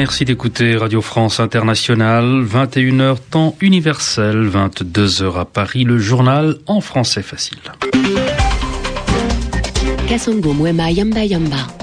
Merci d'écouter Radio France Internationale, 21h temps universel, 22h à Paris, le journal en français facile. Mwema Yamba Yamba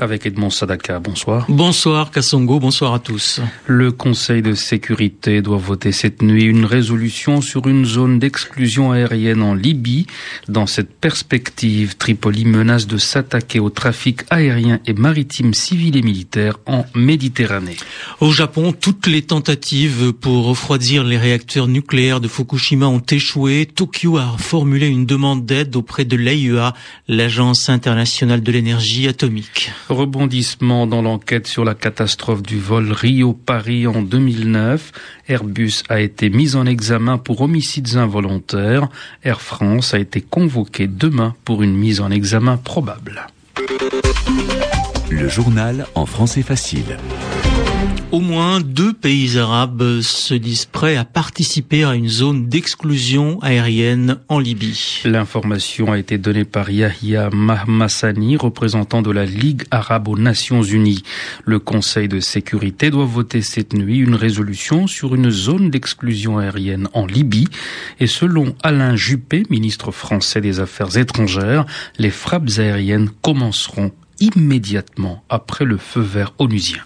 avec Edmond Sadaka. Bonsoir. Bonsoir Kassongo, bonsoir à tous. Le Conseil de sécurité doit voter cette nuit une résolution sur une zone d'exclusion aérienne en Libye. Dans cette perspective, Tripoli menace de s'attaquer au trafic aérien et maritime civil et militaire en Méditerranée. Au Japon, toutes les tentatives pour refroidir les réacteurs nucléaires de Fukushima ont échoué. Tokyo a formulé une demande d'aide auprès de l'AIEA, l'Agence internationale de l'énergie atomique. Rebondissement dans l'enquête sur la catastrophe du vol Rio-Paris en 2009. Airbus a été mis en examen pour homicides involontaires. Air France a été convoqué demain pour une mise en examen probable. Le journal en français facile. Au moins deux pays arabes se disent prêts à participer à une zone d'exclusion aérienne en Libye. L'information a été donnée par Yahya Mahmassani, représentant de la Ligue arabe aux Nations Unies. Le Conseil de sécurité doit voter cette nuit une résolution sur une zone d'exclusion aérienne en Libye. Et selon Alain Juppé, ministre français des Affaires étrangères, les frappes aériennes commenceront immédiatement après le feu vert onusien.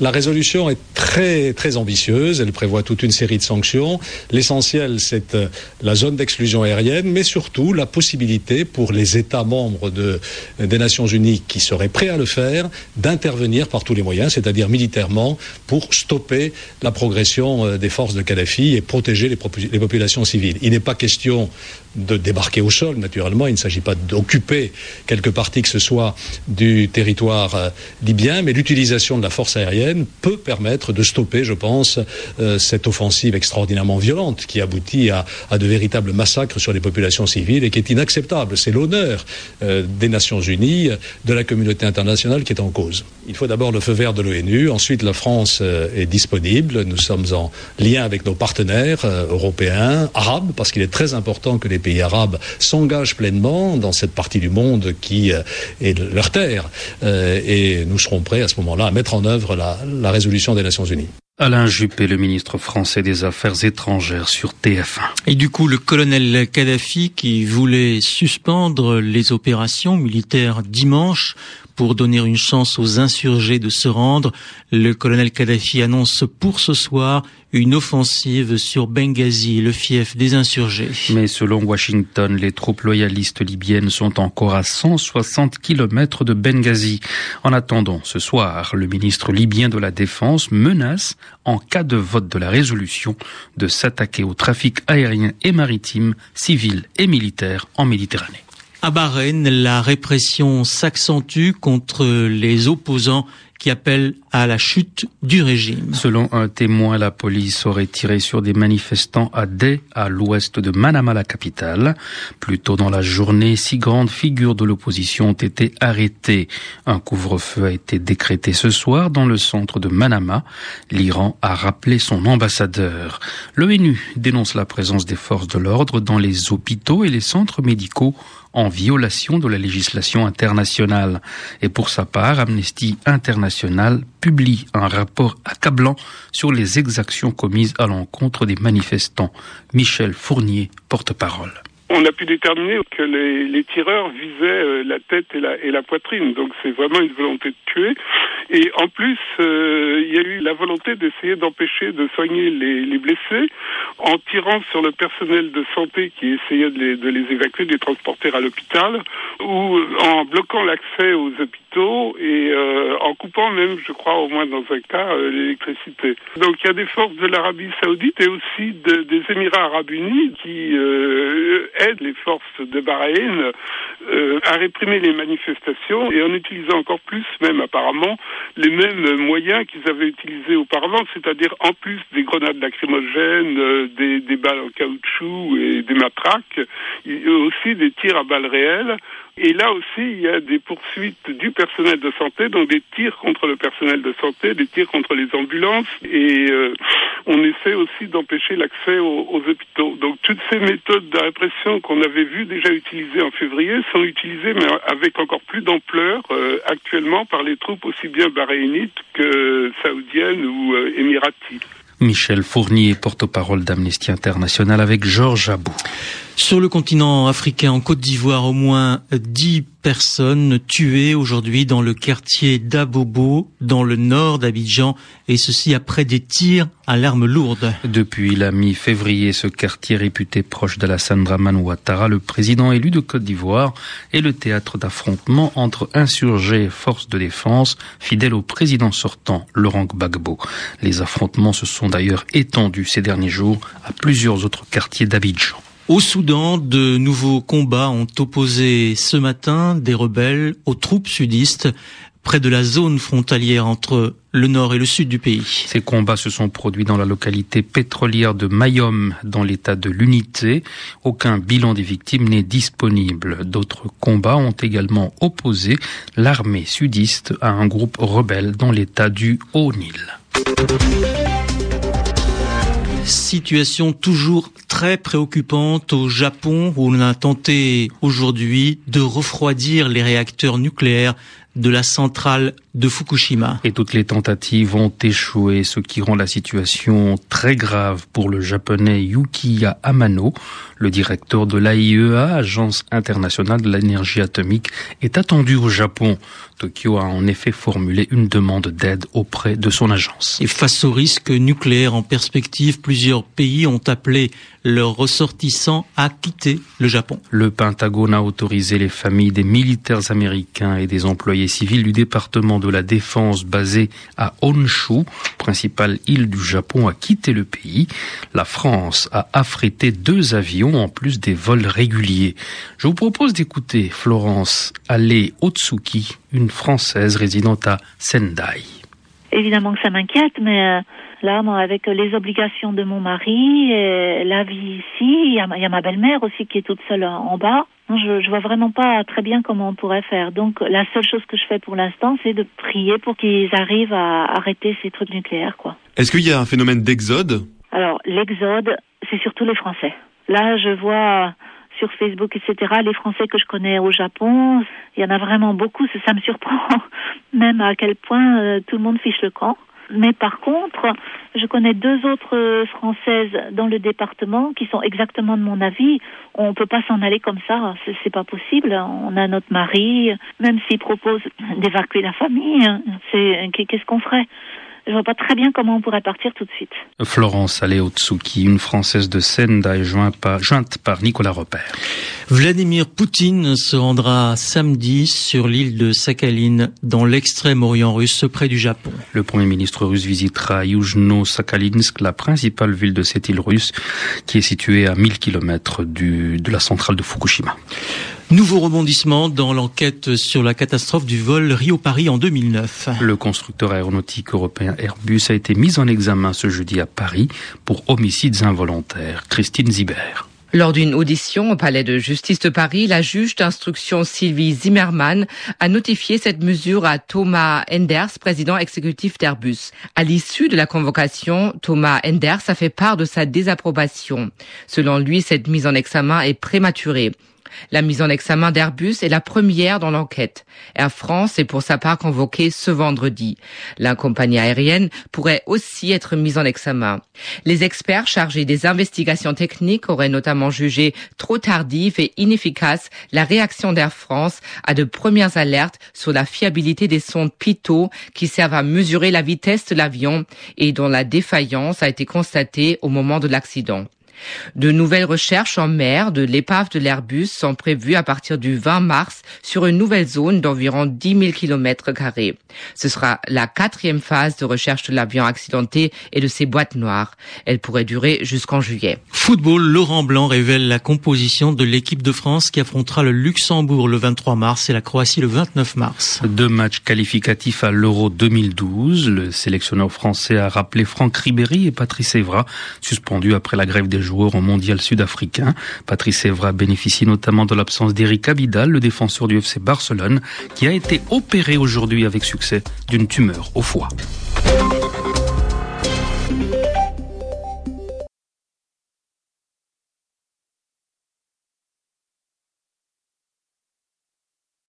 La résolution est très très ambitieuse. Elle prévoit toute une série de sanctions. L'essentiel, c'est euh, la zone d'exclusion aérienne, mais surtout la possibilité pour les États membres de, des Nations Unies qui seraient prêts à le faire d'intervenir par tous les moyens, c'est-à-dire militairement, pour stopper la progression euh, des forces de Kadhafi et protéger les populations civiles. Il n'est pas question de débarquer au sol, naturellement. Il ne s'agit pas d'occuper quelque partie que ce soit du territoire euh, libyen, mais l'utilisation de la force aérienne peut permettre de stopper, je pense, euh, cette offensive extraordinairement violente qui aboutit à, de véritables massacres sur les populations civiles et qui est inacceptable. C'est l'honneur euh, des Nations Unies, de la communauté internationale qui est en cause. Il faut d'abord le feu vert de l'ONU, ensuite la France est disponible, nous sommes en lien avec nos partenaires européens, arabes, parce qu'il est très important que les pays arabes s'engagent pleinement dans cette partie du monde qui euh, est leur terre. Euh, et nous serons prêts à ce moment-là à mettre en œuvre la, la résolution des Nations Unies. Alain Juppé, le ministre français des Affaires étrangères sur TF1. Et du coup, le colonel Kadhafi qui voulait suspendre les opérations militaires dimanche pour donner une chance aux insurgés de se rendre, le colonel Kadhafi annonce pour ce soir une offensive sur Benghazi, le fief des insurgés. Mais selon Washington, les troupes loyalistes libyennes sont encore à 160 kilomètres de Benghazi. En attendant, ce soir, le ministre libyen de la Défense menace, en cas de vote de la résolution, de s'attaquer au trafic aérien et maritime, civil et militaire en Méditerranée. À Bahreïn, la répression s'accentue contre les opposants qui appellent à la chute du régime. Selon un témoin, la police aurait tiré sur des manifestants à Dé, à l'ouest de Manama, la capitale. Plus tôt dans la journée, six grandes figures de l'opposition ont été arrêtées. Un couvre-feu a été décrété ce soir dans le centre de Manama. L'Iran a rappelé son ambassadeur. L'ONU dénonce la présence des forces de l'ordre dans les hôpitaux et les centres médicaux en violation de la législation internationale. Et pour sa part, Amnesty International publie un rapport accablant sur les exactions commises à l'encontre des manifestants. Michel Fournier, porte-parole on a pu déterminer que les, les tireurs visaient euh, la tête et la, et la poitrine. Donc c'est vraiment une volonté de tuer. Et en plus, euh, il y a eu la volonté d'essayer d'empêcher de soigner les, les, blessés en tirant sur le personnel de santé qui essayait de les, de les évacuer, de les transporter à l'hôpital, ou en bloquant l'accès aux hôpitaux et euh, en coupant même, je crois, au moins dans un cas, l'électricité. Donc il y a des forces de l'Arabie saoudite et aussi de, des Émirats arabes unis qui aide les forces de Bahreïn euh, à réprimer les manifestations et en utilisant encore plus, même apparemment, les mêmes moyens qu'ils avaient utilisés auparavant, c'est-à-dire en plus des grenades lacrymogènes, euh, des, balles en caoutchouc et des matraques, aussi des tirs à balles réelles. Et là aussi, il y a des poursuites du personnel de santé, donc des tirs contre le personnel de santé, des tirs contre les ambulances, et euh, on essaie aussi d'empêcher l'accès aux, aux, hôpitaux. Donc toutes ces méthodes de répression qu'on avait vues déjà utilisées en février sont utilisées, mais avec encore plus d'ampleur euh, actuellement par les troupes aussi bien bahreïnites que saoudiennes ou euh, émiraties. Michel Fournier, porte-parole d'Amnesty International avec Georges Abou. Sur le continent africain, en Côte d'Ivoire, au moins dix personnes tuées aujourd'hui dans le quartier d'Abobo, dans le nord d'Abidjan, et ceci après des tirs à l'arme lourde. Depuis la mi-février, ce quartier réputé proche la Draman Ouattara, le président élu de Côte d'Ivoire, est le théâtre d'affrontements entre insurgés et forces de défense fidèles au président sortant, Laurent Gbagbo. Les affrontements se sont d'ailleurs étendus ces derniers jours à plusieurs autres quartiers d'Abidjan. Au Soudan, de nouveaux combats ont opposé ce matin des rebelles aux troupes sudistes près de la zone frontalière entre le nord et le sud du pays. Ces combats se sont produits dans la localité pétrolière de Mayom, dans l'état de l'unité. Aucun bilan des victimes n'est disponible. D'autres combats ont également opposé l'armée sudiste à un groupe rebelle dans l'état du Haut-Nil. Situation toujours très préoccupante au Japon où on a tenté aujourd'hui de refroidir les réacteurs nucléaires de la centrale de Fukushima. Et toutes les tentatives ont échoué, ce qui rend la situation très grave pour le japonais Yukiya Amano. Le directeur de l'AIEA, Agence internationale de l'énergie atomique, est attendu au Japon. Tokyo a en effet formulé une demande d'aide auprès de son agence. Et face au risque nucléaire en perspective, plusieurs pays ont appelé leurs ressortissants à quitter le Japon. Le Pentagone a autorisé les familles des militaires américains et des employés civils du département de la défense basé à Honshu, principale île du Japon, à quitter le pays. La France a affrété deux avions en plus des vols réguliers. Je vous propose d'écouter Florence Allé Otsuki, une Française résidente à Sendai. Évidemment que ça m'inquiète, mais euh, là, moi, avec les obligations de mon mari, et la vie ici, il y a, il y a ma belle-mère aussi qui est toute seule en bas. Je, je vois vraiment pas très bien comment on pourrait faire. Donc, la seule chose que je fais pour l'instant, c'est de prier pour qu'ils arrivent à arrêter ces trucs nucléaires, quoi. Est-ce qu'il y a un phénomène d'exode? Alors, l'exode, c'est surtout les Français. Là, je vois sur Facebook, etc., les Français que je connais au Japon, il y en a vraiment beaucoup. Ça, ça me surprend même à quel point euh, tout le monde fiche le camp. Mais par contre, je connais deux autres Françaises dans le département qui sont exactement de mon avis. On peut pas s'en aller comme ça, c'est pas possible. On a notre mari, même s'il propose d'évacuer la famille, c'est qu'est-ce qu'on ferait? Je vois pas très bien comment on pourrait partir tout de suite. Florence Aleotsuki, une Française de Sendai jointe par, jointe par Nicolas Repère. Vladimir Poutine se rendra samedi sur l'île de Sakhaline, dans l'extrême-orient russe, près du Japon. Le Premier ministre russe visitera Yuzhno-Sakhalinsk, la principale ville de cette île russe, qui est située à 1000 km du, de la centrale de Fukushima. Nouveau rebondissement dans l'enquête sur la catastrophe du vol Rio-Paris en 2009. Le constructeur aéronautique européen Airbus a été mis en examen ce jeudi à Paris pour homicides involontaires. Christine Zibert. Lors d'une audition au palais de justice de Paris, la juge d'instruction Sylvie Zimmermann a notifié cette mesure à Thomas Enders, président exécutif d'Airbus. À l'issue de la convocation, Thomas Enders a fait part de sa désapprobation. Selon lui, cette mise en examen est prématurée. La mise en examen d'Airbus est la première dans l'enquête. Air France est pour sa part convoquée ce vendredi. La compagnie aérienne pourrait aussi être mise en examen. Les experts chargés des investigations techniques auraient notamment jugé trop tardive et inefficace la réaction d'Air France à de premières alertes sur la fiabilité des sondes Pitot qui servent à mesurer la vitesse de l'avion et dont la défaillance a été constatée au moment de l'accident. De nouvelles recherches en mer de l'épave de l'Airbus sont prévues à partir du 20 mars sur une nouvelle zone d'environ 10 000 km carrés. Ce sera la quatrième phase de recherche de l'avion accidenté et de ses boîtes noires. Elle pourrait durer jusqu'en juillet. Football, Laurent Blanc révèle la composition de l'équipe de France qui affrontera le Luxembourg le 23 mars et la Croatie le 29 mars. Deux matchs qualificatifs à l'Euro 2012. Le sélectionneur français a rappelé Franck Ribéry et Patrice Evra, suspendus après la grève des joueur au mondial sud-africain. Patrice Evra bénéficie notamment de l'absence d'Eric Abidal, le défenseur du FC Barcelone, qui a été opéré aujourd'hui avec succès d'une tumeur au foie.